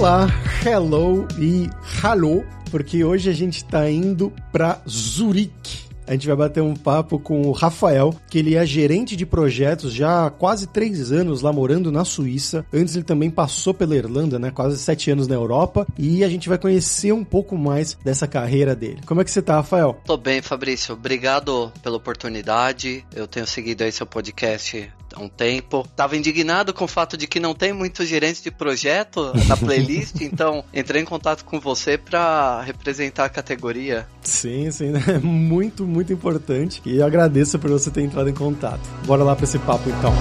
Olá, hello e hello, porque hoje a gente está indo para Zurique a gente vai bater um papo com o Rafael, que ele é gerente de projetos já há quase três anos lá morando na Suíça. Antes ele também passou pela Irlanda, né? Quase sete anos na Europa. E a gente vai conhecer um pouco mais dessa carreira dele. Como é que você tá, Rafael? Tô bem, Fabrício. Obrigado pela oportunidade. Eu tenho seguido aí seu podcast há um tempo. Tava indignado com o fato de que não tem muitos gerentes de projeto na playlist, então entrei em contato com você para representar a categoria. Sim, sim, né? muito, muito importante. E eu agradeço por você ter entrado em contato. Bora lá para esse papo então.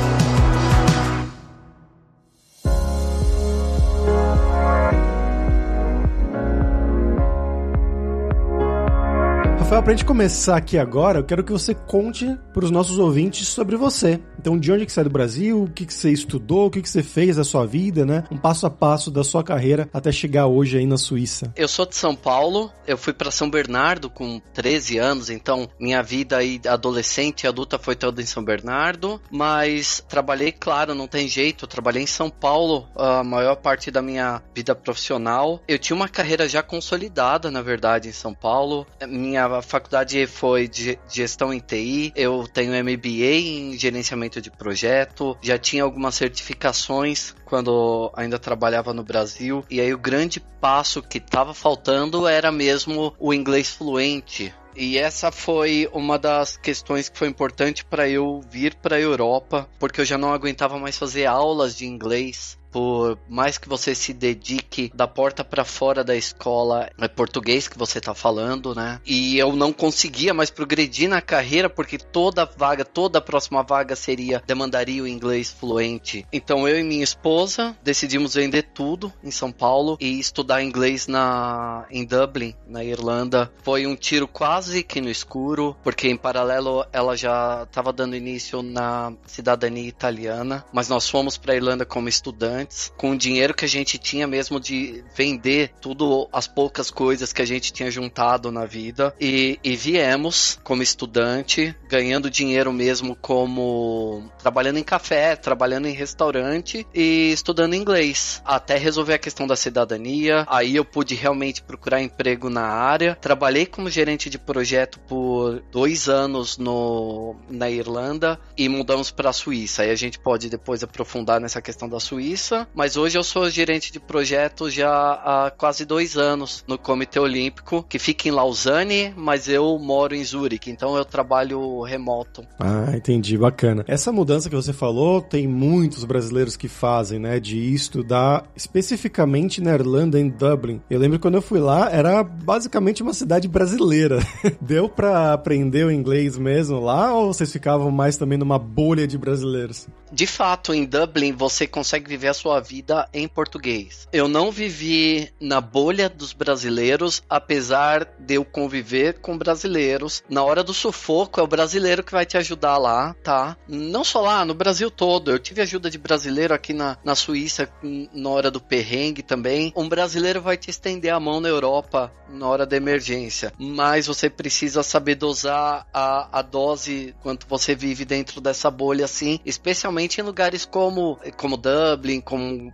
Rafael, pra gente começar aqui agora, eu quero que você conte para os nossos ouvintes sobre você. Então, de onde que você é do Brasil, o que, que você estudou, o que, que você fez da sua vida, né? Um passo a passo da sua carreira até chegar hoje aí na Suíça. Eu sou de São Paulo, eu fui para São Bernardo com 13 anos, então minha vida aí adolescente e adulta foi toda em São Bernardo, mas trabalhei, claro, não tem jeito, trabalhei em São Paulo a maior parte da minha vida profissional. Eu tinha uma carreira já consolidada, na verdade, em São Paulo. Minha faculdade foi de gestão em TI, eu tenho MBA em gerenciamento de projeto, já tinha algumas certificações quando ainda trabalhava no Brasil, e aí o grande passo que estava faltando era mesmo o inglês fluente. E essa foi uma das questões que foi importante para eu vir para a Europa, porque eu já não aguentava mais fazer aulas de inglês por mais que você se dedique da porta para fora da escola, é português que você tá falando, né? E eu não conseguia mais progredir na carreira porque toda vaga, toda próxima vaga seria demandaria o inglês fluente. Então eu e minha esposa decidimos vender tudo em São Paulo e estudar inglês na em Dublin, na Irlanda. Foi um tiro quase que no escuro, porque em paralelo ela já estava dando início na cidadania italiana, mas nós fomos para Irlanda como estudantes antes, com o dinheiro que a gente tinha mesmo de vender tudo as poucas coisas que a gente tinha juntado na vida e, e viemos como estudante, ganhando dinheiro mesmo como trabalhando em café, trabalhando em restaurante e estudando inglês, até resolver a questão da cidadania. Aí eu pude realmente procurar emprego na área. Trabalhei como gerente de projeto por dois anos no, na Irlanda e mudamos para a Suíça. Aí a gente pode depois aprofundar nessa questão da Suíça Mas hoje eu sou gerente de projeto já há quase dois anos no Comitê Olímpico, que fica em Lausanne, mas eu moro em Zurique, então eu trabalho remoto. Ah, entendi, bacana. Essa mudança que você falou, tem muitos brasileiros que fazem, né, de estudar especificamente na Irlanda, em Dublin. Eu lembro quando eu fui lá, era basicamente uma cidade brasileira. Deu para aprender o inglês mesmo lá ou vocês ficavam mais também numa bolha de brasileiros? De fato, em Dublin você consegue viver a sua vida em português. Eu não vivi na bolha dos brasileiros, apesar de eu conviver com brasileiros. Na hora do sufoco, é o brasileiro que vai te ajudar lá, tá? Não só lá, no Brasil todo. Eu tive ajuda de brasileiro aqui na, na Suíça, na hora do perrengue também. Um brasileiro vai te estender a mão na Europa na hora da emergência. Mas você precisa saber dosar a, a dose quanto você vive dentro dessa bolha, assim, especialmente em lugares como, como Dublin, como eh,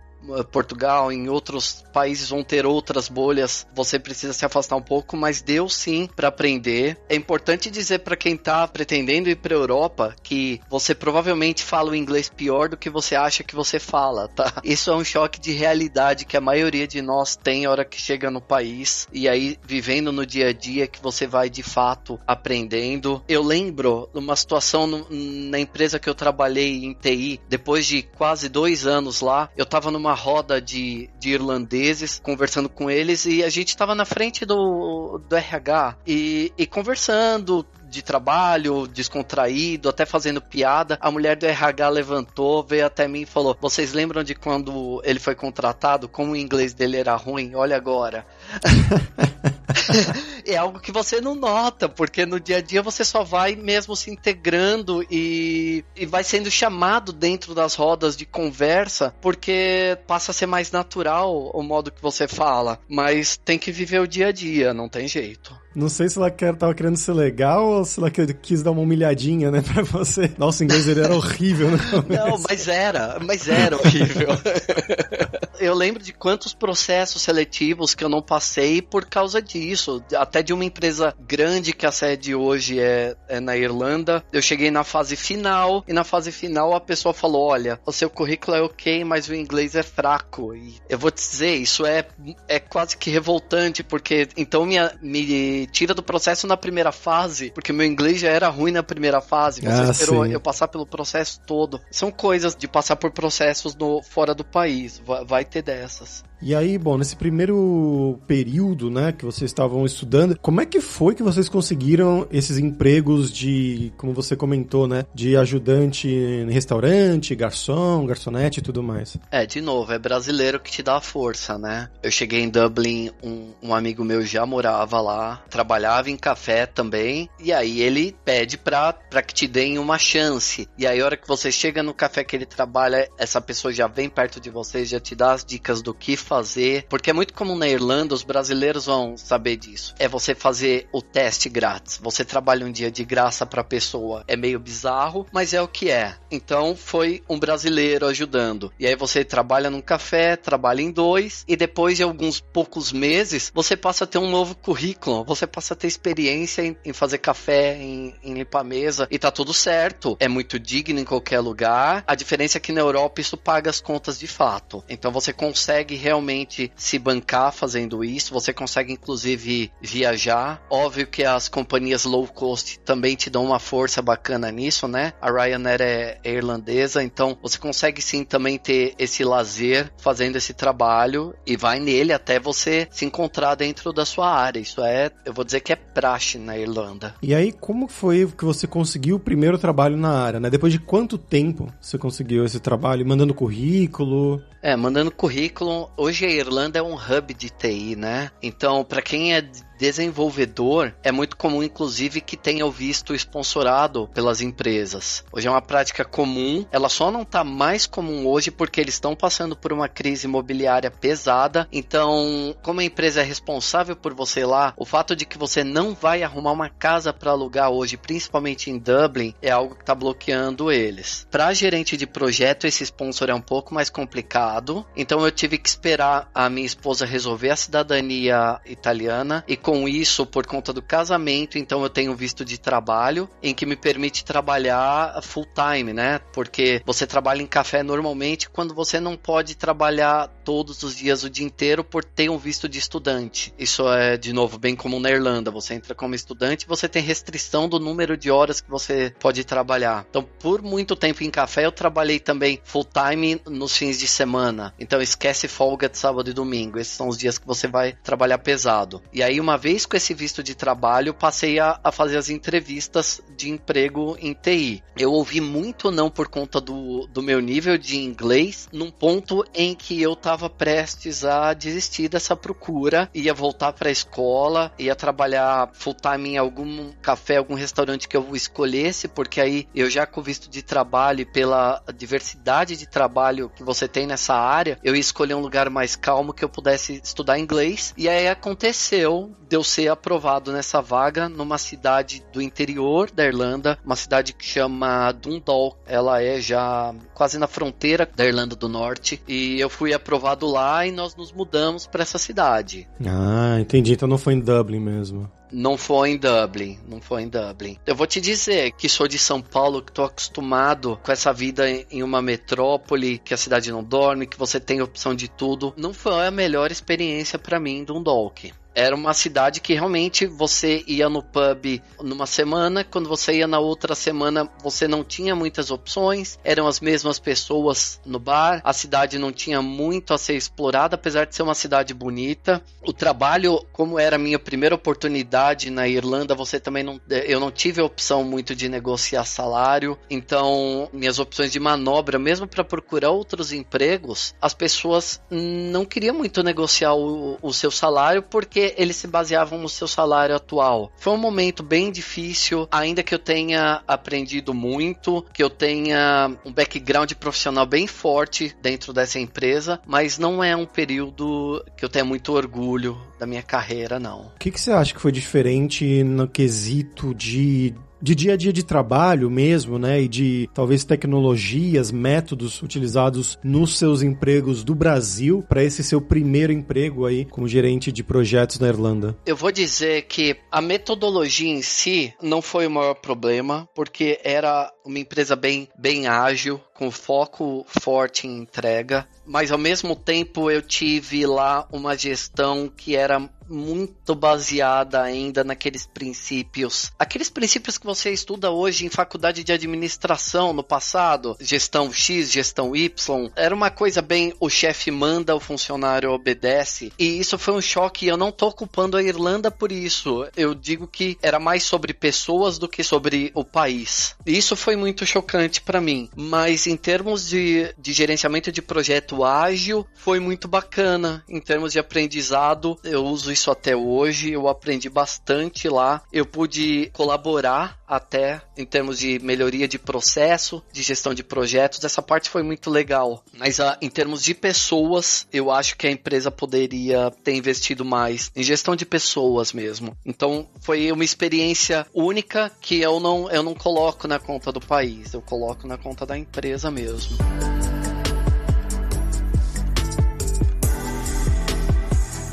Portugal, em outros países vão ter outras bolhas, você precisa se afastar um pouco, mas deu sim para aprender. É importante dizer para quem tá pretendendo ir para Europa que você provavelmente fala o inglês pior do que você acha que você fala, tá? Isso é um choque de realidade que a maioria de nós tem hora que chega no país e aí vivendo no dia a dia que você vai de fato aprendendo. Eu lembro uma situação no, na empresa que eu trabalhei em TI, depois de quase dois anos lá, eu tava numa roda de, de irlandeses, conversando com eles, e a gente estava na frente do, do RH e, e conversando, de trabalho, descontraído, até fazendo piada. A mulher do RH levantou, veio até mim e falou: Vocês lembram de quando ele foi contratado? Como o inglês dele era ruim? Olha agora. é algo que você não nota, porque no dia a dia você só vai mesmo se integrando e, e vai sendo chamado dentro das rodas de conversa, porque passa a ser mais natural o modo que você fala. Mas tem que viver o dia a dia, não tem jeito. Não sei se ela quer, tava querendo ser legal ou se ela quis dar uma humilhadinha, né, pra você. Nossa, o inglês dele era horrível, né? Não, mas era, mas era horrível. Eu lembro de quantos processos seletivos que eu não passei por causa disso. Até de uma empresa grande que a sede hoje é, é na Irlanda. Eu cheguei na fase final e na fase final a pessoa falou: Olha, o seu currículo é ok, mas o inglês é fraco. E eu vou te dizer, isso é, é quase que revoltante, porque então me, me tira do processo na primeira fase, porque meu inglês já era ruim na primeira fase. Você ah, esperou sim. eu passar pelo processo todo. São coisas de passar por processos no, fora do país. Vai, vai ter dessas. E aí, bom, nesse primeiro período, né, que vocês estavam estudando, como é que foi que vocês conseguiram esses empregos de, como você comentou, né, de ajudante em restaurante, garçom, garçonete e tudo mais? É, de novo, é brasileiro que te dá a força, né? Eu cheguei em Dublin, um, um amigo meu já morava lá, trabalhava em café também, e aí ele pede pra, pra que te deem uma chance. E aí, a hora que você chega no café que ele trabalha, essa pessoa já vem perto de você, já te dá as dicas do que fazer, porque é muito comum na Irlanda, os brasileiros vão saber disso. É você fazer o teste grátis. Você trabalha um dia de graça para a pessoa. É meio bizarro, mas é o que é. Então foi um brasileiro ajudando. E aí você trabalha num café, trabalha em dois, e depois de alguns poucos meses, você passa a ter um novo currículo. Você passa a ter experiência em, em fazer café, em, em limpar mesa, e tá tudo certo. É muito digno em qualquer lugar. A diferença é que na Europa isso paga as contas de fato. Então você consegue realmente realmente se bancar fazendo isso. Você consegue, inclusive, viajar. Óbvio que as companhias low cost também te dão uma força bacana nisso, né? A Ryanair é, é irlandesa, então você consegue sim também ter esse lazer fazendo esse trabalho e vai nele até você se encontrar dentro da sua área. Isso é, eu vou dizer que é praxe na Irlanda. E aí, como foi que você conseguiu o primeiro trabalho na área, né? Depois de quanto tempo você conseguiu esse trabalho? Mandando currículo? É, mandando currículo. Hoje a Irlanda é um hub de TI, né? Então, para quem é desenvolvedor, é muito comum, inclusive, que tenha o visto sponsorado pelas empresas. Hoje é uma prática comum, ela só não está mais comum hoje porque eles estão passando por uma crise imobiliária pesada. Então, como a empresa é responsável por você lá, o fato de que você não vai arrumar uma casa para alugar hoje, principalmente em Dublin, é algo que está bloqueando eles. Para gerente de projeto, esse sponsor é um pouco mais complicado, então eu tive que esperar a minha esposa resolver a cidadania italiana e com isso, por conta do casamento, então eu tenho visto de trabalho em que me permite trabalhar full time, né? Porque você trabalha em café normalmente quando você não pode trabalhar todos os dias o dia inteiro por ter um visto de estudante. Isso é, de novo, bem comum na Irlanda. Você entra como estudante você tem restrição do número de horas que você pode trabalhar. Então, por muito tempo em café, eu trabalhei também full time nos fins de semana. Então, esquece folga de sábado e domingo. Esses são os dias que você vai trabalhar pesado. E aí, uma vez com esse visto de trabalho, passei a, a fazer as entrevistas de emprego em TI. Eu ouvi muito não por conta do, do meu nível de inglês, num ponto em que eu estava prestes a desistir dessa procura, ia voltar para a escola, ia trabalhar full time em algum café, algum restaurante que eu escolhesse, porque aí eu já com visto de trabalho e pela diversidade de trabalho que você tem nessa área, eu ia escolher um lugar mais calmo que eu pudesse estudar inglês. E aí aconteceu de eu ser aprovado nessa vaga numa cidade do interior da Irlanda, uma cidade que chama Dundalk. Ela é já quase na fronteira da Irlanda do Norte e eu fui aprovado lá e nós nos mudamos para essa cidade. Ah, entendi. Então não foi em Dublin mesmo. Não foi em Dublin, não foi em Dublin. Eu vou te dizer que sou de São Paulo, que tô acostumado com essa vida em uma metrópole, que a cidade não dorme, que você tem opção de tudo. Não foi a melhor experiência para mim em Dundalk era uma cidade que realmente você ia no pub numa semana, quando você ia na outra semana você não tinha muitas opções, eram as mesmas pessoas no bar, a cidade não tinha muito a ser explorada, apesar de ser uma cidade bonita. O trabalho, como era a minha primeira oportunidade na Irlanda, você também não, eu não tive a opção muito de negociar salário, então minhas opções de manobra, mesmo para procurar outros empregos, as pessoas não queriam muito negociar o, o seu salário porque eles se baseavam no seu salário atual. Foi um momento bem difícil, ainda que eu tenha aprendido muito, que eu tenha um background profissional bem forte dentro dessa empresa, mas não é um período que eu tenha muito orgulho da minha carreira, não. O que, que você acha que foi diferente no quesito de de dia a dia de trabalho mesmo, né? E de talvez tecnologias, métodos utilizados nos seus empregos do Brasil para esse seu primeiro emprego aí como gerente de projetos na Irlanda? Eu vou dizer que a metodologia em si não foi o maior problema, porque era uma empresa bem, bem ágil, com foco forte em entrega, mas ao mesmo tempo eu tive lá uma gestão que era muito baseada ainda naqueles princípios. Aqueles princípios que você estuda hoje em faculdade de administração no passado, gestão X, gestão Y, era uma coisa bem o chefe manda, o funcionário obedece. E isso foi um choque, eu não tô culpando a Irlanda por isso. Eu digo que era mais sobre pessoas do que sobre o país. Isso foi muito chocante para mim, mas em termos de, de gerenciamento de projeto ágil, foi muito bacana. Em termos de aprendizado, eu uso isso até hoje, eu aprendi bastante lá. Eu pude colaborar até em termos de melhoria de processo, de gestão de projetos. Essa parte foi muito legal. Mas uh, em termos de pessoas, eu acho que a empresa poderia ter investido mais em gestão de pessoas mesmo. Então foi uma experiência única que eu não, eu não coloco na conta do país, eu coloco na conta da empresa mesmo.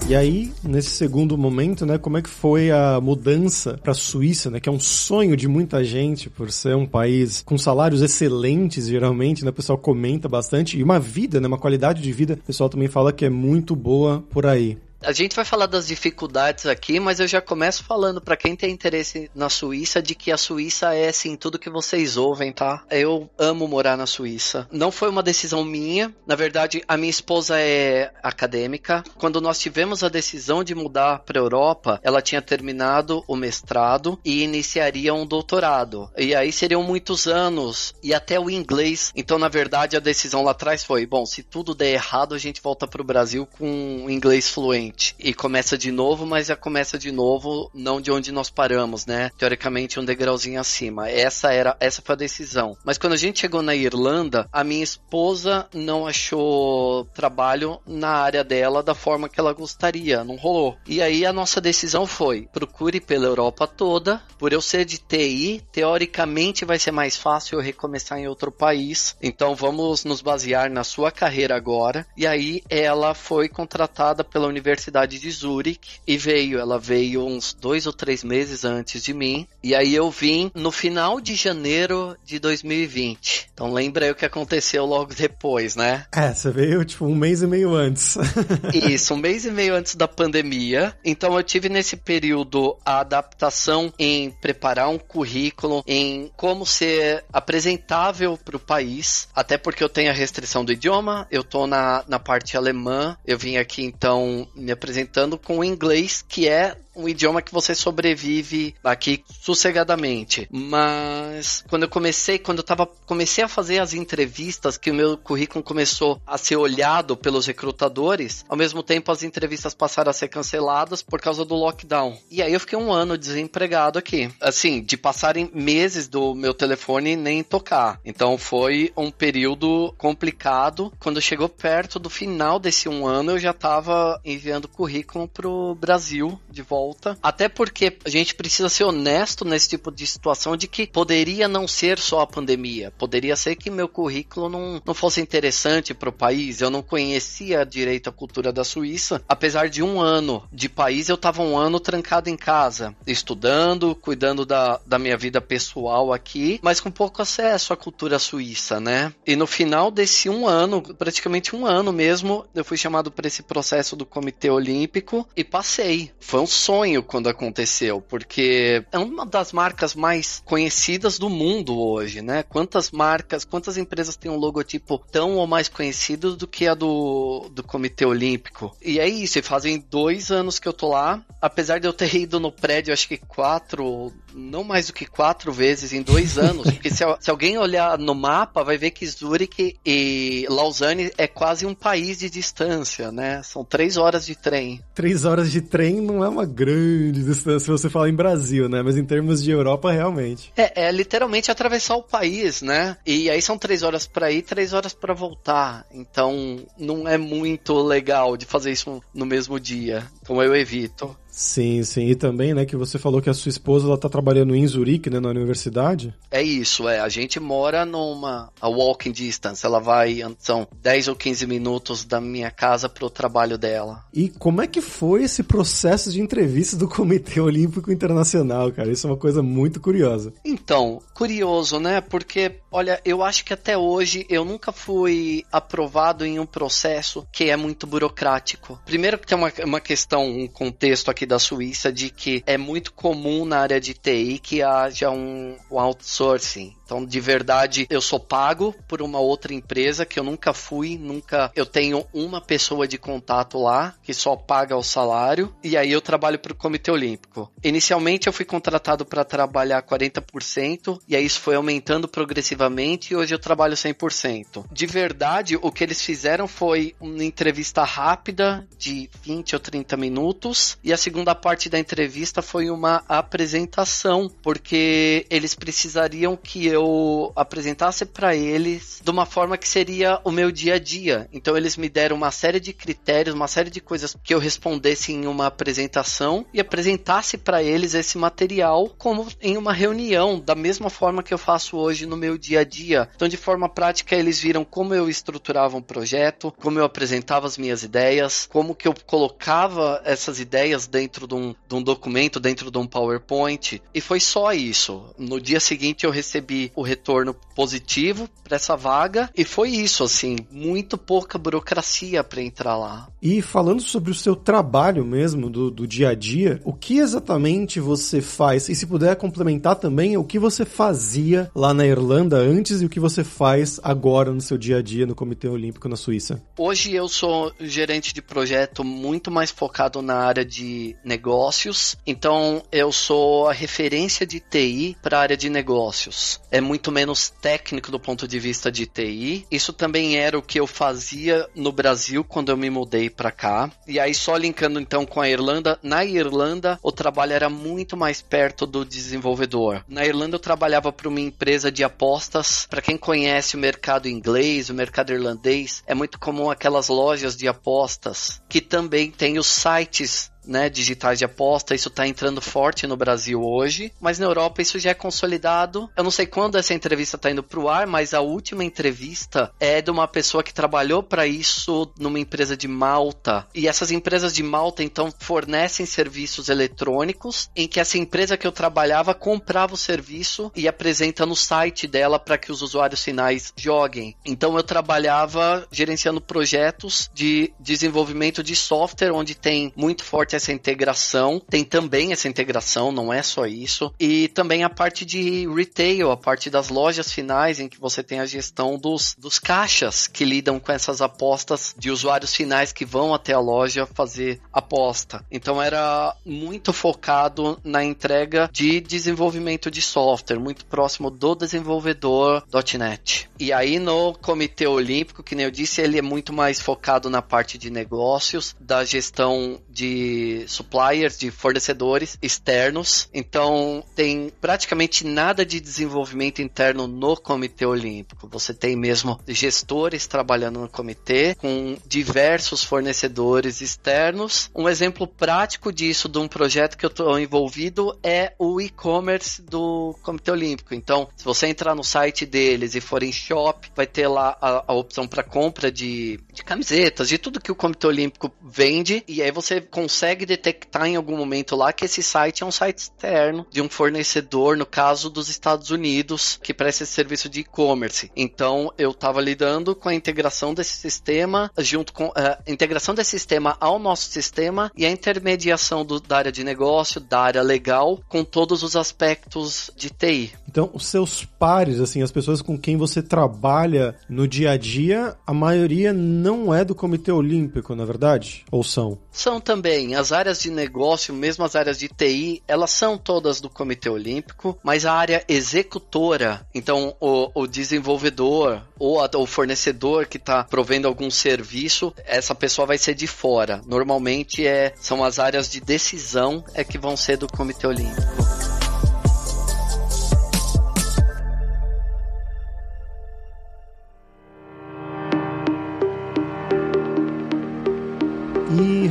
E aí, nesse segundo momento, né, como é que foi a mudança para a Suíça, né, que é um sonho de muita gente por ser um país com salários excelentes, geralmente, né, o pessoal comenta bastante e uma vida, né, uma qualidade de vida, o pessoal também fala que é muito boa por aí. A gente vai falar das dificuldades aqui, mas eu já começo falando para quem tem interesse na Suíça de que a Suíça é assim tudo que vocês ouvem, tá? Eu amo morar na Suíça. Não foi uma decisão minha. Na verdade, a minha esposa é acadêmica. Quando nós tivemos a decisão de mudar para Europa, ela tinha terminado o mestrado e iniciaria um doutorado. E aí seriam muitos anos e até o inglês. Então, na verdade, a decisão lá atrás foi: bom, se tudo der errado, a gente volta para o Brasil com inglês fluente e começa de novo, mas já começa de novo não de onde nós paramos, né? Teoricamente um degrauzinho acima. Essa era, essa foi a decisão. Mas quando a gente chegou na Irlanda, a minha esposa não achou trabalho na área dela da forma que ela gostaria, não rolou. E aí a nossa decisão foi: procure pela Europa toda. Por eu ser de TI, teoricamente vai ser mais fácil eu recomeçar em outro país. Então vamos nos basear na sua carreira agora. E aí ela foi contratada pela Universidade Universidade de Zurich e veio. Ela veio uns dois ou três meses antes de mim. E aí eu vim no final de janeiro de 2020. Então lembra aí o que aconteceu logo depois, né? É, você veio tipo um mês e meio antes. Isso, um mês e meio antes da pandemia. Então eu tive nesse período a adaptação em preparar um currículo, em como ser apresentável para o país. Até porque eu tenho a restrição do idioma, eu tô na, na parte alemã. Eu vim aqui então me apresentando com o inglês, que é um idioma que você sobrevive aqui sossegadamente. Mas quando eu comecei, quando eu tava, comecei a fazer as entrevistas, que o meu currículo começou a ser olhado pelos recrutadores, ao mesmo tempo as entrevistas passaram a ser canceladas por causa do lockdown. E aí eu fiquei um ano desempregado aqui. Assim, de passarem meses do meu telefone nem tocar. Então foi um período complicado. Quando chegou perto do final desse um ano, eu já tava enviando currículo pro Brasil de volta volta. Até porque a gente precisa ser honesto nesse tipo de situação de que poderia não ser só a pandemia. Poderia ser que meu currículo não, não fosse interessante para o país. Eu não conhecia direito a cultura da Suíça. Apesar de um ano de país, eu estava um ano trancado em casa, estudando, cuidando da, da minha vida pessoal aqui, mas com pouco acesso à cultura suíça, né? E no final desse um ano, praticamente um ano mesmo, eu fui chamado para esse processo do Comitê Olímpico e passei. Foi um sonho sonho quando aconteceu, porque é uma das marcas mais conhecidas do mundo hoje, né? Quantas marcas, quantas empresas têm um logotipo tão ou mais conhecido do que a do, do Comitê Olímpico? E é isso, e fazem dois anos que eu tô lá, apesar de eu ter ido no prédio, acho que quatro, não mais do que quatro vezes em dois anos, porque se, se alguém olhar no mapa, vai ver que Zurich e Lausanne é quase um país de distância, né? São três horas de trem. Três horas de trem não é uma grande distância se você falar em Brasil, né? Mas em termos de Europa, realmente. É, é literalmente atravessar o país, né? E aí são três horas para ir, três horas para voltar. Então não é muito legal de fazer isso no mesmo dia. Então eu evito. Sim, sim. E também, né, que você falou que a sua esposa ela tá trabalhando em Zurique, né, na universidade. É isso, é. A gente mora numa a walking distance. Ela vai, são 10 ou 15 minutos da minha casa pro trabalho dela. E como é que foi esse processo de entrevista do Comitê Olímpico Internacional, cara? Isso é uma coisa muito curiosa. Então, curioso, né? Porque, olha, eu acho que até hoje eu nunca fui aprovado em um processo que é muito burocrático. Primeiro que tem uma, uma questão, um contexto aqui da Suíça de que é muito comum na área de TI que haja um, um outsourcing. Então, de verdade, eu sou pago por uma outra empresa que eu nunca fui, nunca. Eu tenho uma pessoa de contato lá que só paga o salário e aí eu trabalho para o Comitê Olímpico. Inicialmente eu fui contratado para trabalhar 40% e aí isso foi aumentando progressivamente e hoje eu trabalho 100%. De verdade, o que eles fizeram foi uma entrevista rápida de 20 ou 30 minutos e a segunda parte da entrevista foi uma apresentação, porque eles precisariam que eu apresentasse para eles de uma forma que seria o meu dia a dia. Então eles me deram uma série de critérios, uma série de coisas que eu respondesse em uma apresentação e apresentasse para eles esse material como em uma reunião, da mesma forma que eu faço hoje no meu dia a dia. Então de forma prática eles viram como eu estruturava um projeto, como eu apresentava as minhas ideias, como que eu colocava essas ideias dentro de um, de um documento, dentro de um PowerPoint. E foi só isso. No dia seguinte eu recebi o retorno positivo para essa vaga e foi isso, assim, muito pouca burocracia para entrar lá. E falando sobre o seu trabalho mesmo, do, do dia a dia, o que exatamente você faz? E se puder complementar também, o que você fazia lá na Irlanda antes e o que você faz agora no seu dia a dia no Comitê Olímpico na Suíça? Hoje eu sou gerente de projeto muito mais focado na área de negócios, então eu sou a referência de TI para a área de negócios é muito menos técnico do ponto de vista de TI. Isso também era o que eu fazia no Brasil quando eu me mudei para cá. E aí só linkando então com a Irlanda, na Irlanda o trabalho era muito mais perto do desenvolvedor. Na Irlanda eu trabalhava para uma empresa de apostas. Para quem conhece o mercado inglês, o mercado irlandês, é muito comum aquelas lojas de apostas que também tem os sites né, digitais de aposta, isso está entrando forte no Brasil hoje, mas na Europa isso já é consolidado. Eu não sei quando essa entrevista está indo para o ar, mas a última entrevista é de uma pessoa que trabalhou para isso numa empresa de Malta. E essas empresas de Malta então fornecem serviços eletrônicos em que essa empresa que eu trabalhava comprava o serviço e apresenta no site dela para que os usuários finais joguem. Então eu trabalhava gerenciando projetos de desenvolvimento de software onde tem muito forte essa integração, tem também essa integração, não é só isso, e também a parte de retail, a parte das lojas finais, em que você tem a gestão dos, dos caixas que lidam com essas apostas de usuários finais que vão até a loja fazer aposta. Então era muito focado na entrega de desenvolvimento de software, muito próximo do desenvolvedor .NET. E aí no Comitê Olímpico, que nem eu disse, ele é muito mais focado na parte de negócios, da gestão de suppliers, de fornecedores externos. Então, tem praticamente nada de desenvolvimento interno no Comitê Olímpico. Você tem mesmo gestores trabalhando no comitê com diversos fornecedores externos. Um exemplo prático disso, de um projeto que eu estou envolvido, é o e-commerce do Comitê Olímpico. Então, se você entrar no site deles e for em shop, vai ter lá a, a opção para compra de, de camisetas, de tudo que o Comitê Olímpico vende, e aí você consegue consegue detectar em algum momento lá que esse site é um site externo de um fornecedor, no caso dos Estados Unidos, que presta esse serviço de e-commerce. Então eu estava lidando com a integração desse sistema, junto com a uh, integração desse sistema ao nosso sistema e a intermediação do, da área de negócio, da área legal, com todos os aspectos de TI. Então, os seus pares, assim, as pessoas com quem você trabalha no dia a dia, a maioria não é do Comitê Olímpico, na é verdade? Ou são? São também. As áreas de negócio, mesmo as áreas de TI, elas são todas do Comitê Olímpico, mas a área executora, então o, o desenvolvedor ou a, o fornecedor que está provendo algum serviço, essa pessoa vai ser de fora. Normalmente é, são as áreas de decisão é que vão ser do Comitê Olímpico.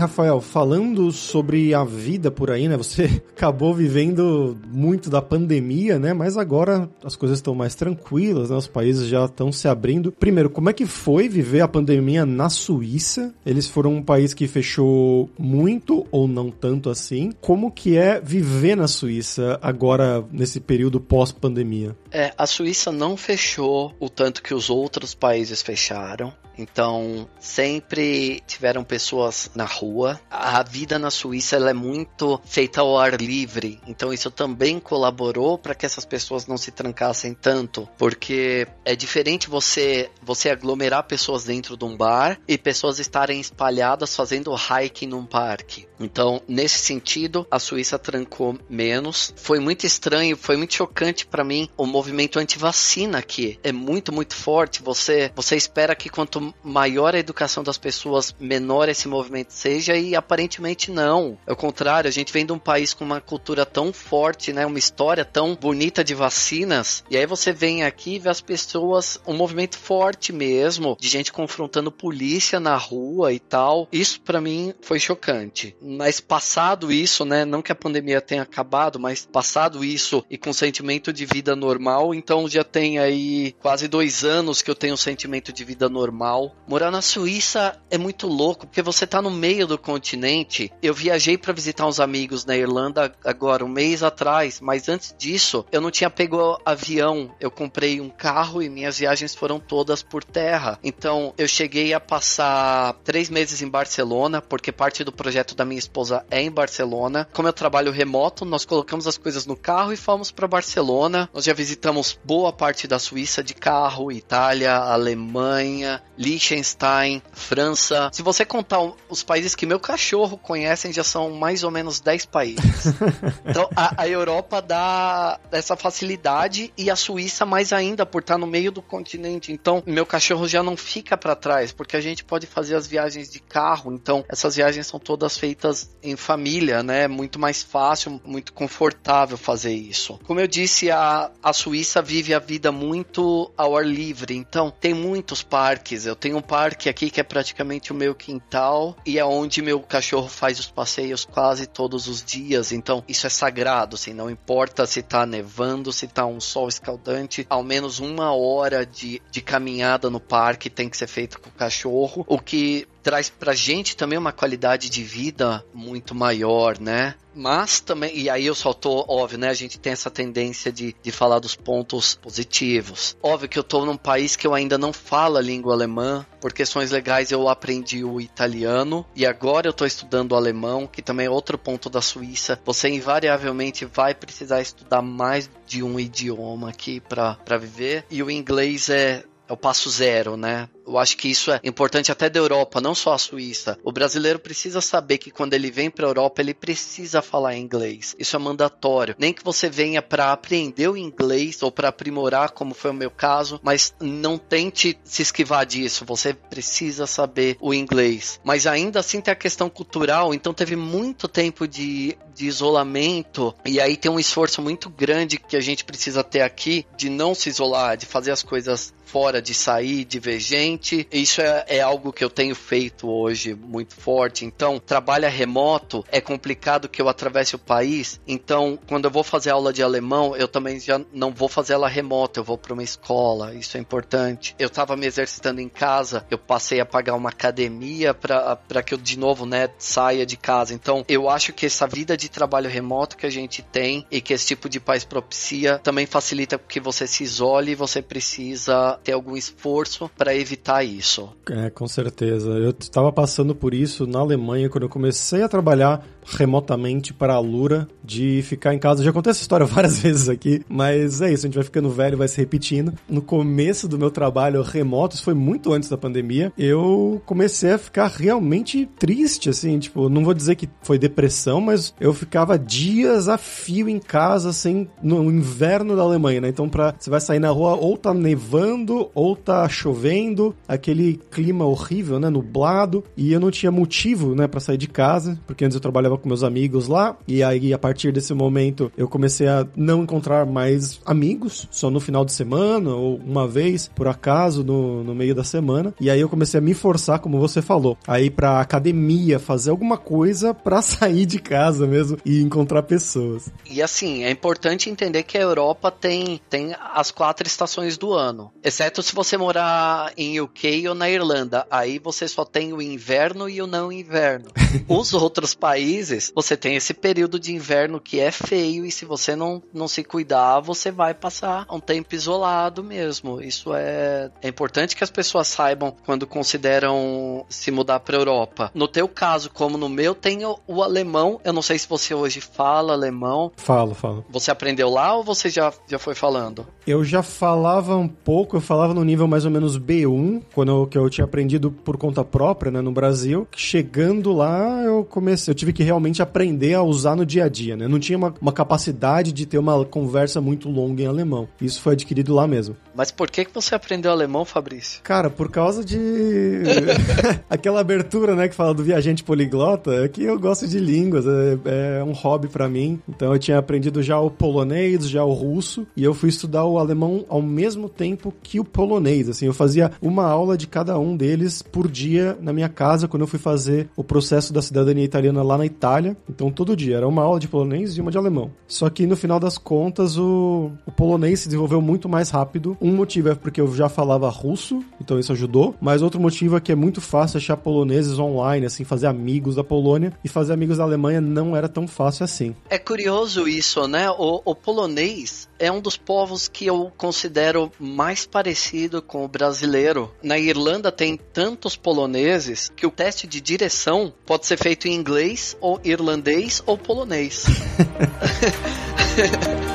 Rafael, falando sobre a vida por aí, né? Você acabou vivendo muito da pandemia, né? Mas agora as coisas estão mais tranquilas, né? Os países já estão se abrindo. Primeiro, como é que foi viver a pandemia na Suíça? Eles foram um país que fechou muito ou não tanto assim. Como que é viver na Suíça agora nesse período pós-pandemia? É, a Suíça não fechou o tanto que os outros países fecharam. Então, sempre tiveram pessoas na rua. A vida na Suíça é muito feita ao ar livre. Então, isso também colaborou para que essas pessoas não se trancassem tanto, porque é diferente você você aglomerar pessoas dentro de um bar e pessoas estarem espalhadas fazendo hiking num parque. Então, nesse sentido, a Suíça trancou menos. Foi muito estranho, foi muito chocante para mim o movimento anti-vacina aqui. É muito, muito forte. Você você espera que quanto maior a educação das pessoas, menor esse movimento seja, e aparentemente não. É o contrário, a gente vem de um país com uma cultura tão forte, né, uma história tão bonita de vacinas, e aí você vem aqui e vê as pessoas, um movimento forte mesmo, de gente confrontando polícia na rua e tal. Isso para mim foi chocante. Mas passado isso, né, não que a pandemia tenha acabado, mas passado isso e com sentimento de vida normal, então já tem aí quase dois anos que eu tenho um sentimento de vida normal Morar na Suíça é muito louco, porque você tá no meio do continente. Eu viajei para visitar uns amigos na Irlanda agora, um mês atrás, mas antes disso, eu não tinha pego avião. Eu comprei um carro e minhas viagens foram todas por terra. Então, eu cheguei a passar três meses em Barcelona, porque parte do projeto da minha esposa é em Barcelona. Como eu trabalho remoto, nós colocamos as coisas no carro e fomos para Barcelona. Nós já visitamos boa parte da Suíça de carro, Itália, Alemanha, Liechtenstein, França. Se você contar os países que meu cachorro conhecem, já são mais ou menos 10 países. então a, a, Europa dá essa facilidade e a Suíça mais ainda por estar no meio do continente. Então meu cachorro já não fica para trás, porque a gente pode fazer as viagens de carro. Então essas viagens são todas feitas em família, né? Muito mais fácil, muito confortável fazer isso. Como eu disse, a, a Suíça vive a vida muito ao ar livre. Então tem muitos parques eu tenho um parque aqui que é praticamente o meu quintal e é onde meu cachorro faz os passeios quase todos os dias. Então, isso é sagrado, assim, não importa se tá nevando, se tá um sol escaldante, ao menos uma hora de, de caminhada no parque tem que ser feita com o cachorro, o que traz pra gente também uma qualidade de vida muito maior, né? Mas também, e aí eu só tô, óbvio, né? A gente tem essa tendência de, de falar dos pontos positivos. Óbvio que eu tô num país que eu ainda não falo a língua alemã. Por questões legais eu aprendi o italiano e agora eu tô estudando o alemão, que também é outro ponto da Suíça. Você invariavelmente vai precisar estudar mais de um idioma aqui para viver. E o inglês é é o passo zero, né? Eu acho que isso é importante até da Europa, não só a Suíça. O brasileiro precisa saber que quando ele vem para a Europa, ele precisa falar inglês. Isso é mandatório. Nem que você venha para aprender o inglês ou para aprimorar, como foi o meu caso, mas não tente se esquivar disso. Você precisa saber o inglês. Mas ainda assim tem a questão cultural, então teve muito tempo de, de isolamento e aí tem um esforço muito grande que a gente precisa ter aqui de não se isolar, de fazer as coisas fora, de sair, de ver gente. Isso é, é algo que eu tenho feito hoje muito forte. Então, trabalho remoto é complicado que eu atravesse o país. Então, quando eu vou fazer aula de alemão, eu também já não vou fazer ela remota, eu vou para uma escola. Isso é importante. Eu estava me exercitando em casa, eu passei a pagar uma academia para que eu de novo, né, saia de casa. Então, eu acho que essa vida de trabalho remoto que a gente tem e que esse tipo de país propicia também facilita que você se isole e você precisa ter algum esforço para evitar isso. É, com certeza. Eu estava passando por isso na Alemanha quando eu comecei a trabalhar remotamente para a Lura de ficar em casa. Já contei essa história várias vezes aqui, mas é isso, a gente vai ficando velho, vai se repetindo. No começo do meu trabalho remoto, isso foi muito antes da pandemia, eu comecei a ficar realmente triste, assim, tipo, não vou dizer que foi depressão, mas eu ficava dias a fio em casa, assim, no inverno da Alemanha, né? Então, pra, você vai sair na rua, ou tá nevando, ou tá chovendo, aquele clima horrível, né, nublado, e eu não tinha motivo, né, para sair de casa, porque antes eu trabalhava com meus amigos lá, e aí a partir desse momento eu comecei a não encontrar mais amigos, só no final de semana ou uma vez por acaso no, no meio da semana, e aí eu comecei a me forçar, como você falou, a ir pra academia, fazer alguma coisa para sair de casa mesmo e encontrar pessoas. E assim, é importante entender que a Europa tem, tem as quatro estações do ano. Exceto se você morar em UK ou na Irlanda. Aí você só tem o inverno e o não inverno. Os outros países, você tem esse período de inverno que é feio e se você não, não se cuidar, você vai passar um tempo isolado mesmo. Isso é, é importante que as pessoas saibam quando consideram se mudar para Europa. No teu caso, como no meu, tem o, o alemão. Eu não sei se você hoje fala alemão. Falo, falo. Você aprendeu lá ou você já, já foi falando? Eu já falava um pouco, eu falava no nível mais ou menos B1, quando eu, que eu tinha aprendido por conta própria, né, no Brasil. Chegando lá, eu comecei, eu tive que realmente aprender a usar no dia a dia, né? Não tinha uma, uma capacidade de ter uma conversa muito longa em alemão. Isso foi adquirido lá mesmo. Mas por que, que você aprendeu alemão, Fabrício? Cara, por causa de. Aquela abertura, né, que fala do viajante poliglota, é que eu gosto de línguas, é, é um hobby para mim. Então eu tinha aprendido já o polonês, já o russo, e eu fui estudar o alemão ao mesmo tempo que o polonês. Assim, eu fazia uma aula de cada um deles por dia na minha casa quando eu fui fazer o processo da cidadania italiana lá na Itália. Então todo dia era uma aula de polonês e uma de alemão. Só que no final das contas o, o polonês se desenvolveu muito mais rápido. Um motivo é porque eu já falava russo, então isso ajudou. Mas outro motivo é que é muito fácil achar poloneses online, assim, fazer amigos da Polônia e fazer amigos da Alemanha não era tão fácil assim. É curioso isso, né? O, o polonês é um dos povos que eu considero mais parecido com o brasileiro. Na Irlanda tem tantos poloneses que o teste de direção pode ser feito em inglês, ou irlandês ou polonês.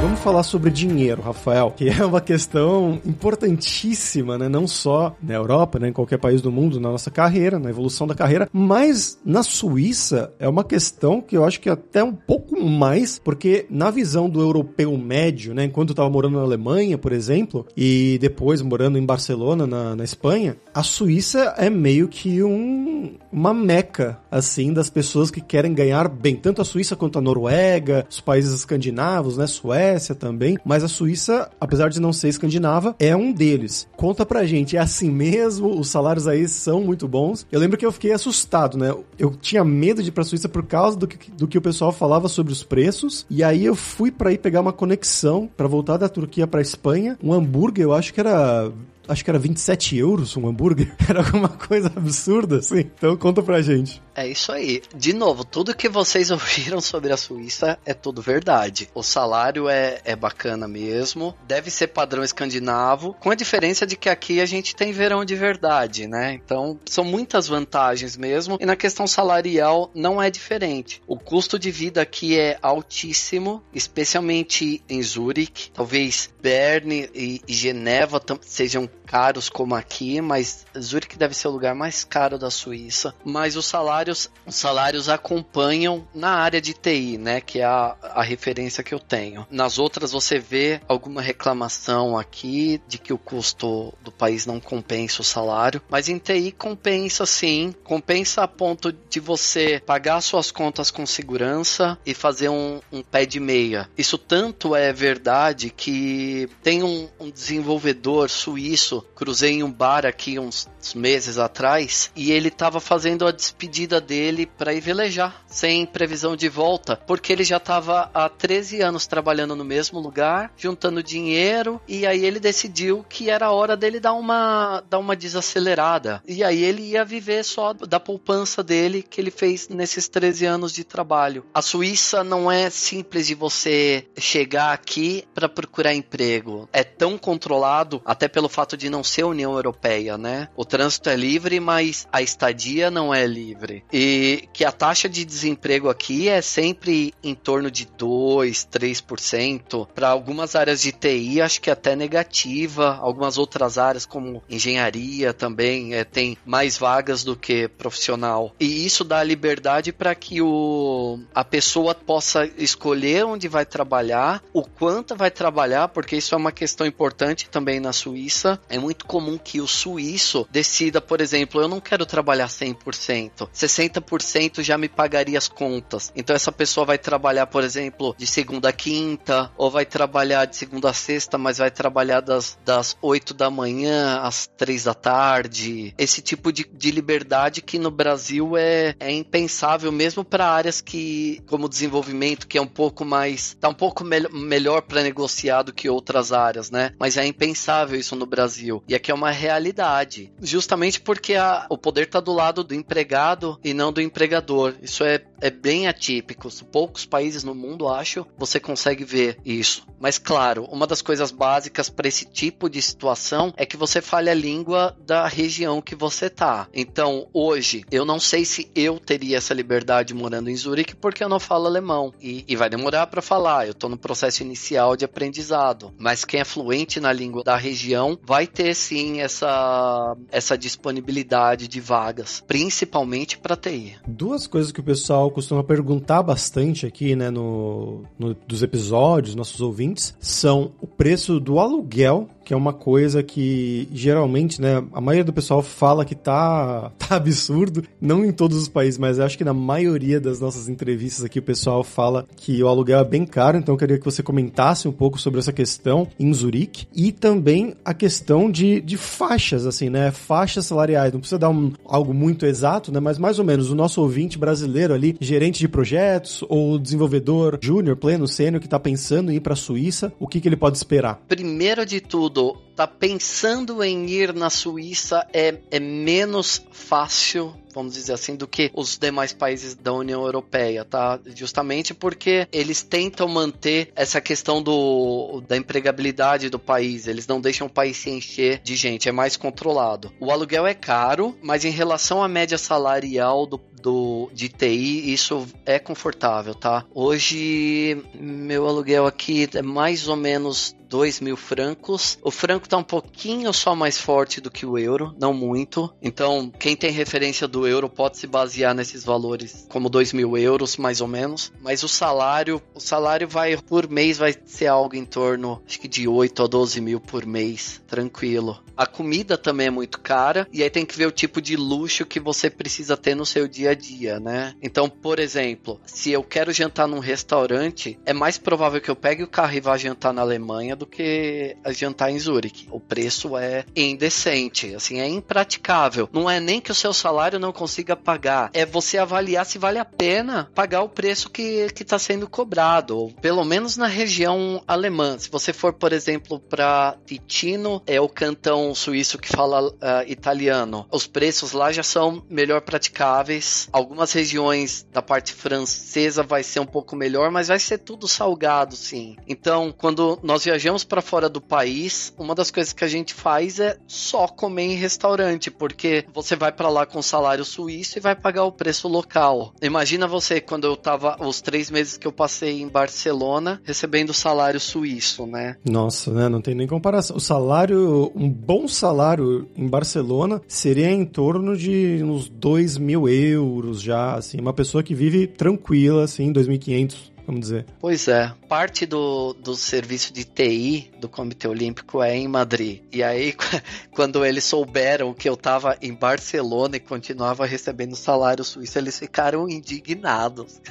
Vamos falar sobre dinheiro, Rafael, que é uma questão importantíssima, né? Não só na Europa, né? em qualquer país do mundo, na nossa carreira, na evolução da carreira, mas na Suíça é uma questão que eu acho que é até um pouco mais, porque na visão do europeu médio, né? Enquanto eu estava morando na Alemanha, por exemplo, e depois morando em Barcelona, na, na Espanha, a Suíça é meio que um, uma meca, assim, das pessoas que querem ganhar bem. Tanto a Suíça quanto a Noruega, os países escandinavos, né? Suécia, Suécia também, mas a Suíça, apesar de não ser escandinava, é um deles. Conta pra gente, é assim mesmo? Os salários aí são muito bons? Eu lembro que eu fiquei assustado, né? Eu tinha medo de ir pra Suíça por causa do que, do que o pessoal falava sobre os preços, e aí eu fui para ir pegar uma conexão para voltar da Turquia para Espanha. Um hambúrguer, eu acho que era acho que era 27 euros um hambúrguer. Era alguma coisa absurda, assim. Então conta pra gente. É isso aí. De novo, tudo que vocês ouviram sobre a Suíça é tudo verdade. O salário é, é bacana mesmo. Deve ser padrão escandinavo, com a diferença de que aqui a gente tem verão de verdade, né? Então, são muitas vantagens mesmo. E na questão salarial não é diferente. O custo de vida aqui é altíssimo, especialmente em Zurich. Talvez Berne e Geneva sejam caros como aqui, mas Zurich deve ser o lugar mais caro da Suíça. Mas os salários, os salários acompanham na área de TI, né? Que é a, a referência que eu tenho. Nas outras você vê alguma reclamação aqui de que o custo do país não compensa o salário, mas em TI compensa sim, compensa a ponto de você pagar suas contas com segurança e fazer um, um pé de meia. Isso tanto é verdade que tem um, um desenvolvedor suíço cruzei em um bar aqui uns meses atrás e ele estava fazendo a despedida dele para ir velejar, sem previsão de volta, porque ele já estava há 13 anos trabalhando no mesmo lugar, juntando dinheiro, e aí ele decidiu que era hora dele dar uma, dar uma desacelerada. E aí ele ia viver só da poupança dele que ele fez nesses 13 anos de trabalho. A Suíça não é simples de você chegar aqui para procurar emprego. É tão controlado, até pelo fato fato de não ser União Europeia, né? O trânsito é livre, mas a estadia não é livre. E que a taxa de desemprego aqui é sempre em torno de 2, 3%. Para algumas áreas de TI, acho que até negativa. Algumas outras áreas, como engenharia, também é, tem mais vagas do que profissional. E isso dá liberdade para que o, a pessoa possa escolher onde vai trabalhar, o quanto vai trabalhar, porque isso é uma questão importante também na Suíça. É muito comum que o suíço decida, por exemplo, eu não quero trabalhar 100%, 60% já me pagaria as contas. Então essa pessoa vai trabalhar, por exemplo, de segunda a quinta, ou vai trabalhar de segunda a sexta, mas vai trabalhar das, das 8 da manhã às 3 da tarde. Esse tipo de, de liberdade que no Brasil é, é impensável, mesmo para áreas que, como desenvolvimento, que é um pouco mais. tá um pouco me melhor para negociar do que outras áreas, né? Mas é impensável isso no Brasil. E aqui é uma realidade. Justamente porque a, o poder está do lado do empregado e não do empregador. Isso é, é bem atípico. Poucos países no mundo, acho, você consegue ver isso. Mas claro, uma das coisas básicas para esse tipo de situação é que você fale a língua da região que você tá. Então, hoje, eu não sei se eu teria essa liberdade morando em Zurique porque eu não falo alemão. E, e vai demorar para falar. Eu tô no processo inicial de aprendizado. Mas quem é fluente na língua da região vai ter sim essa, essa disponibilidade de vagas, principalmente para TI. Duas coisas que o pessoal costuma perguntar bastante aqui, né, no, no dos episódios, nossos ouvintes, são o preço do aluguel que é uma coisa que geralmente, né, a maioria do pessoal fala que tá, tá absurdo, não em todos os países, mas acho que na maioria das nossas entrevistas aqui o pessoal fala que o aluguel é bem caro, então eu queria que você comentasse um pouco sobre essa questão em Zurique e também a questão de, de faixas, assim, né, faixas salariais, não precisa dar um, algo muito exato, né, mas mais ou menos o nosso ouvinte brasileiro ali, gerente de projetos ou desenvolvedor júnior, pleno, sênior que tá pensando em ir para Suíça, o que, que ele pode esperar? Primeiro de tudo, と tá pensando em ir na Suíça é, é menos fácil vamos dizer assim, do que os demais países da União Europeia, tá? Justamente porque eles tentam manter essa questão do, da empregabilidade do país, eles não deixam o país se encher de gente, é mais controlado. O aluguel é caro, mas em relação à média salarial do, do, de TI, isso é confortável, tá? Hoje, meu aluguel aqui é mais ou menos 2 mil francos. O franco tá um pouquinho só mais forte do que o euro, não muito. Então, quem tem referência do euro pode se basear nesses valores como 2 mil euros, mais ou menos. Mas o salário, o salário vai por mês vai ser algo em torno, acho que de 8 a 12 mil por mês, tranquilo. A comida também é muito cara e aí tem que ver o tipo de luxo que você precisa ter no seu dia a dia, né? Então, por exemplo, se eu quero jantar num restaurante, é mais provável que eu pegue o carro e vá jantar na Alemanha do que jantar em Zurique. O preço é indecente, assim, é impraticável. Não é nem que o seu salário não consiga pagar, é você avaliar se vale a pena pagar o preço que está sendo cobrado, ou pelo menos na região alemã. Se você for, por exemplo, para Ticino, é o cantão suíço que fala uh, italiano, os preços lá já são melhor praticáveis. Algumas regiões da parte francesa vai ser um pouco melhor, mas vai ser tudo salgado, sim. Então, quando nós viajamos para fora do país, uma das coisas que a gente faz é só comer em restaurante, porque você vai para lá com salário suíço e vai pagar o preço local. Imagina você quando eu tava os três meses que eu passei em Barcelona recebendo salário suíço, né? Nossa, né? Não tem nem comparação. O salário, um bom salário em Barcelona seria em torno de uns 2 mil euros já, assim, uma pessoa que vive tranquila, assim, 2.500 vamos dizer. Pois é, parte do, do serviço de TI do Comitê Olímpico é em Madrid. E aí, quando eles souberam que eu estava em Barcelona e continuava recebendo salário suíço, eles ficaram indignados.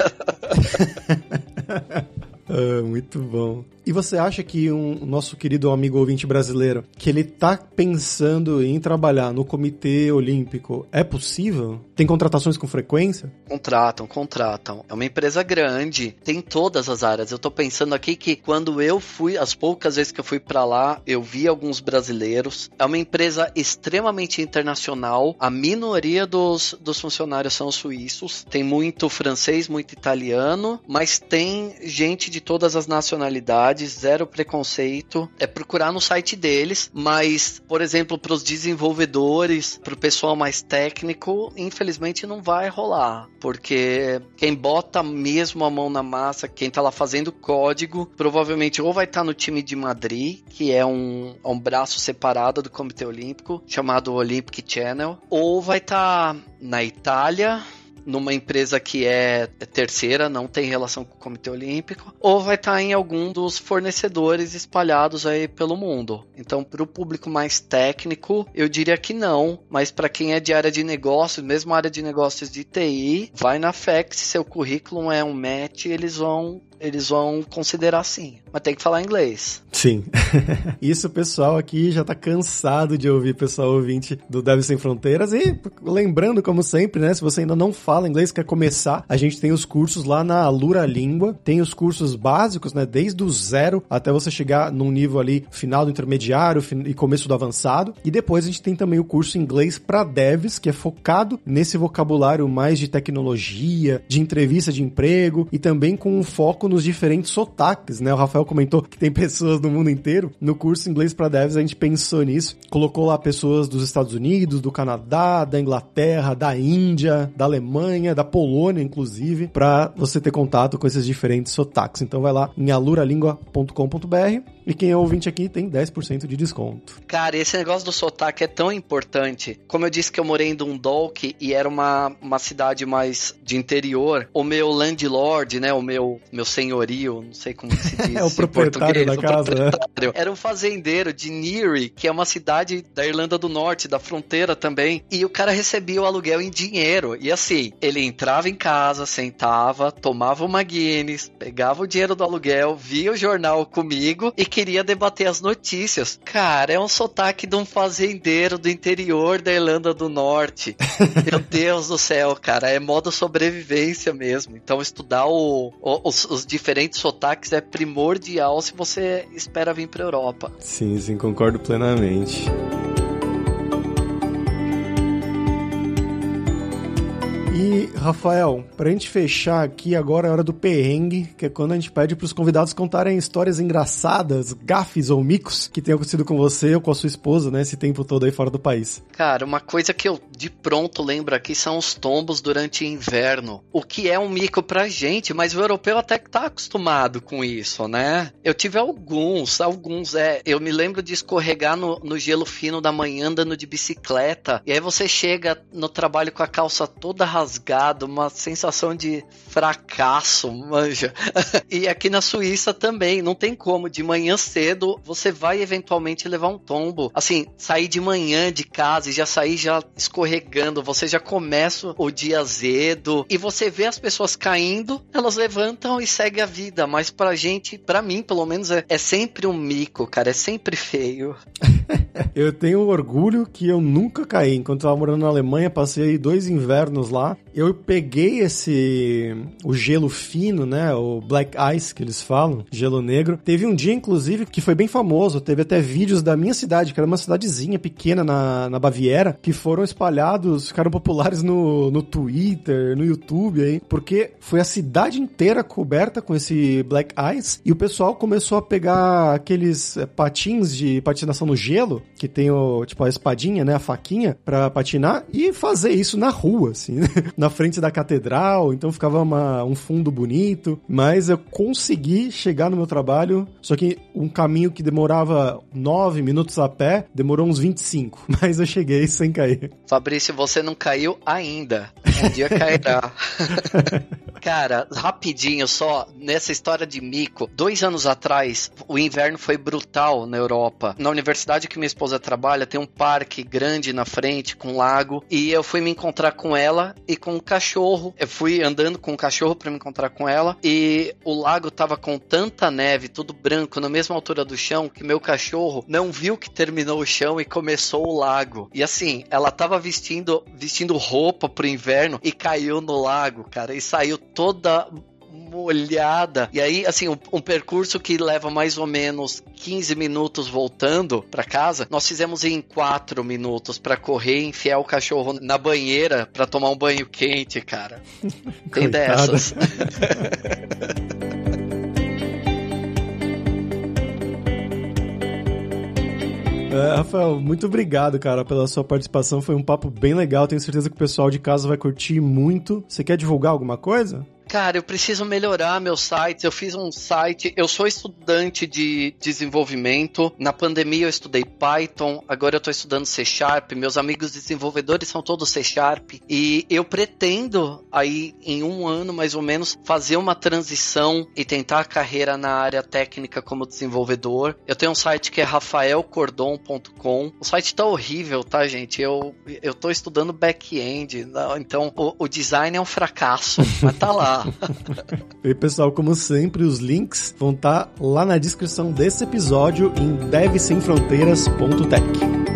ah, muito bom. E você acha que um nosso querido amigo ouvinte brasileiro, que ele tá pensando em trabalhar no Comitê Olímpico, é possível? Tem contratações com frequência? Contratam, contratam. É uma empresa grande, tem todas as áreas. Eu tô pensando aqui que quando eu fui, as poucas vezes que eu fui para lá, eu vi alguns brasileiros. É uma empresa extremamente internacional. A minoria dos, dos funcionários são suíços. Tem muito francês, muito italiano, mas tem gente de todas as nacionalidades zero preconceito. É procurar no site deles, mas, por exemplo, para os desenvolvedores, para o pessoal mais técnico, infelizmente não vai rolar, porque quem bota mesmo a mão na massa, quem tá lá fazendo código, provavelmente ou vai estar tá no time de Madrid, que é um, é um braço separado do Comitê Olímpico, chamado Olympic Channel, ou vai estar tá na Itália, numa empresa que é terceira, não tem relação com o Comitê Olímpico, ou vai estar em algum dos fornecedores espalhados aí pelo mundo. Então, para o público mais técnico, eu diria que não, mas para quem é de área de negócios, mesmo área de negócios de TI, vai na FEX, seu currículo é um match, eles vão eles vão considerar sim. Mas tem que falar inglês. Sim. Isso o pessoal aqui já tá cansado de ouvir, pessoal ouvinte do Deve Sem Fronteiras. E lembrando, como sempre, né? Se você ainda não fala inglês, quer começar, a gente tem os cursos lá na Lura Língua. Tem os cursos básicos, né? Desde o zero até você chegar num nível ali final do intermediário e começo do avançado. E depois a gente tem também o curso inglês para devs, que é focado nesse vocabulário mais de tecnologia, de entrevista de emprego e também com um foco nos diferentes sotaques, né? O Rafael comentou que tem pessoas do mundo inteiro. No curso Inglês para Devs a gente pensou nisso. Colocou lá pessoas dos Estados Unidos, do Canadá, da Inglaterra, da Índia, da Alemanha, da Polônia, inclusive, para você ter contato com esses diferentes sotaques. Então vai lá em aluralingua.com.br e quem é ouvinte aqui tem 10% de desconto. Cara, esse negócio do sotaque é tão importante. Como eu disse que eu morei em Dundalk e era uma, uma cidade mais de interior, o meu landlord, né, o meu, meu senhorio, não sei como se diz é o proprietário da casa, né? Era um fazendeiro de Newry, que é uma cidade da Irlanda do Norte, da fronteira também, e o cara recebia o aluguel em dinheiro. E assim, ele entrava em casa, sentava, tomava uma Guinness, pegava o dinheiro do aluguel, via o jornal comigo e que queria debater as notícias. Cara, é um sotaque de um fazendeiro do interior da Irlanda do Norte. Meu Deus do céu, cara, é modo sobrevivência mesmo. Então, estudar o, o, os, os, diferentes sotaques é primordial se você espera vir para Europa. Sim, sim, concordo plenamente. E, Rafael, pra gente fechar aqui, agora é hora do perrengue, que é quando a gente pede pros convidados contarem histórias engraçadas, gafes ou micos que tenham acontecido com você ou com a sua esposa, né, esse tempo todo aí fora do país. Cara, uma coisa que eu de pronto lembro aqui são os tombos durante inverno. O que é um mico pra gente, mas o europeu até que tá acostumado com isso, né? Eu tive alguns, alguns, é. Eu me lembro de escorregar no, no gelo fino da manhã andando de bicicleta, e aí você chega no trabalho com a calça toda rasgada rasgado, uma sensação de fracasso, manja. e aqui na Suíça também, não tem como. De manhã cedo, você vai eventualmente levar um tombo. Assim, sair de manhã de casa e já sair já escorregando, você já começa o dia azedo e você vê as pessoas caindo, elas levantam e segue a vida. Mas pra gente, pra mim, pelo menos, é, é sempre um mico, cara. É sempre feio. eu tenho orgulho que eu nunca caí. Enquanto eu tava morando na Alemanha, passei dois invernos lá eu peguei esse o gelo fino, né, o black ice que eles falam, gelo negro. Teve um dia inclusive que foi bem famoso, teve até vídeos da minha cidade, que era uma cidadezinha pequena na, na Baviera, que foram espalhados, ficaram populares no, no Twitter, no YouTube aí, porque foi a cidade inteira coberta com esse black ice e o pessoal começou a pegar aqueles é, patins de patinação no gelo, que tem o tipo a espadinha, né, a faquinha para patinar e fazer isso na rua, assim, né? na frente da catedral, então ficava uma, um fundo bonito. Mas eu consegui chegar no meu trabalho, só que um caminho que demorava 9 minutos a pé, demorou uns 25. Mas eu cheguei sem cair. Fabrício, você não caiu ainda. Um dia cairá. Cara, rapidinho só, nessa história de mico, dois anos atrás, o inverno foi brutal na Europa. Na universidade que minha esposa trabalha, tem um parque grande na frente, com um lago, e eu fui me encontrar com ela e com um cachorro. Eu fui andando com o um cachorro para me encontrar com ela, e o lago tava com tanta neve, tudo branco, na mesma altura do chão, que meu cachorro não viu que terminou o chão e começou o lago. E assim, ela tava vestindo, vestindo roupa pro inverno e caiu no lago, cara, e saiu toda molhada. E aí, assim, um, um percurso que leva mais ou menos 15 minutos voltando para casa, nós fizemos em 4 minutos para correr e enfiar o cachorro na banheira para tomar um banho quente, cara. Tem dessas. É, Rafael, muito obrigado, cara, pela sua participação. Foi um papo bem legal. Tenho certeza que o pessoal de casa vai curtir muito. Você quer divulgar alguma coisa? Cara, eu preciso melhorar meus sites. Eu fiz um site. Eu sou estudante de desenvolvimento. Na pandemia eu estudei Python. Agora eu tô estudando C Sharp. Meus amigos desenvolvedores são todos C Sharp. E eu pretendo, aí, em um ano mais ou menos, fazer uma transição e tentar a carreira na área técnica como desenvolvedor. Eu tenho um site que é rafaelcordon.com. O site tá horrível, tá, gente? Eu, eu tô estudando back-end. Então, o, o design é um fracasso. Mas tá lá. e pessoal, como sempre, os links vão estar tá lá na descrição desse episódio em devsemfronteiras.tech.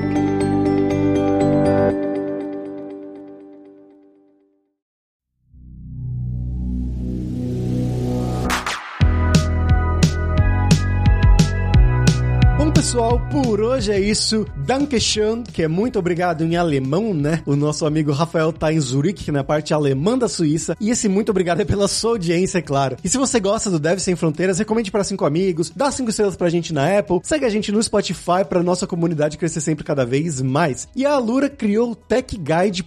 hoje é isso. Dankeschön, que é muito obrigado em alemão, né? O nosso amigo Rafael tá em Zurique, na parte alemã da Suíça. E esse muito obrigado é pela sua audiência, é claro. E se você gosta do Deve Sem Fronteiras, recomende para cinco amigos, dá cinco estrelas pra gente na Apple, segue a gente no Spotify pra nossa comunidade crescer sempre cada vez mais. E a Alura criou o techguide.sh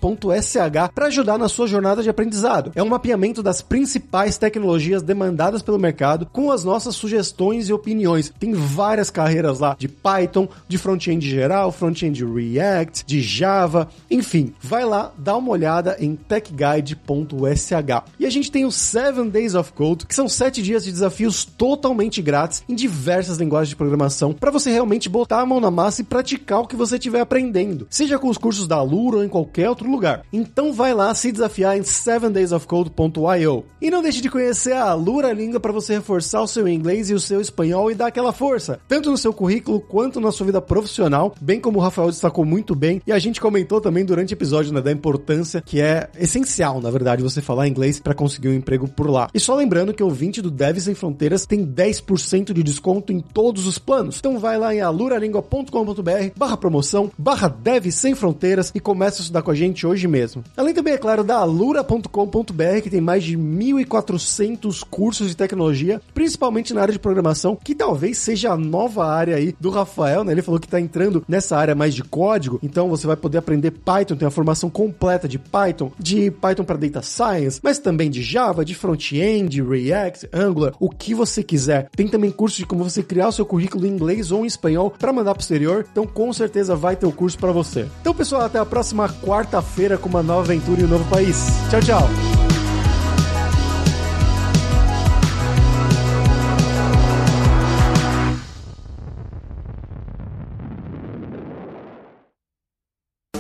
para ajudar na sua jornada de aprendizado. É um mapeamento das principais tecnologias demandadas pelo mercado com as nossas sugestões e opiniões. Tem várias carreiras lá de Python, de front-end geral, front-end React, de Java, enfim, vai lá, dá uma olhada em techguide.sh. E a gente tem os 7 Days of Code, que são 7 dias de desafios totalmente grátis em diversas linguagens de programação, para você realmente botar a mão na massa e praticar o que você estiver aprendendo, seja com os cursos da Alura ou em qualquer outro lugar. Então vai lá se desafiar em 7daysofcode.io. E não deixe de conhecer a Alura Língua para você reforçar o seu inglês e o seu espanhol e dar aquela força, tanto no seu currículo quanto na sua vida profissional, bem como o Rafael destacou muito bem, e a gente comentou também durante o episódio né, da importância que é essencial, na verdade, você falar inglês para conseguir um emprego por lá. E só lembrando que o 20 do Dev Sem Fronteiras tem 10% de desconto em todos os planos. Então vai lá em aluralingua.com.br barra promoção, barra Sem Fronteiras e começa a estudar com a gente hoje mesmo. Além também, é claro, da alura.com.br que tem mais de 1.400 cursos de tecnologia, principalmente na área de programação, que talvez seja a nova área aí do Rafael, né? Ele falou que tá entrando nessa área mais de código, então você vai poder aprender Python, tem a formação completa de Python, de Python para Data Science, mas também de Java, de front-end, React, Angular, o que você quiser. Tem também curso de como você criar o seu currículo em inglês ou em espanhol para mandar pro exterior, então com certeza vai ter o curso para você. Então, pessoal, até a próxima quarta-feira com uma nova aventura em um novo país. Tchau, tchau!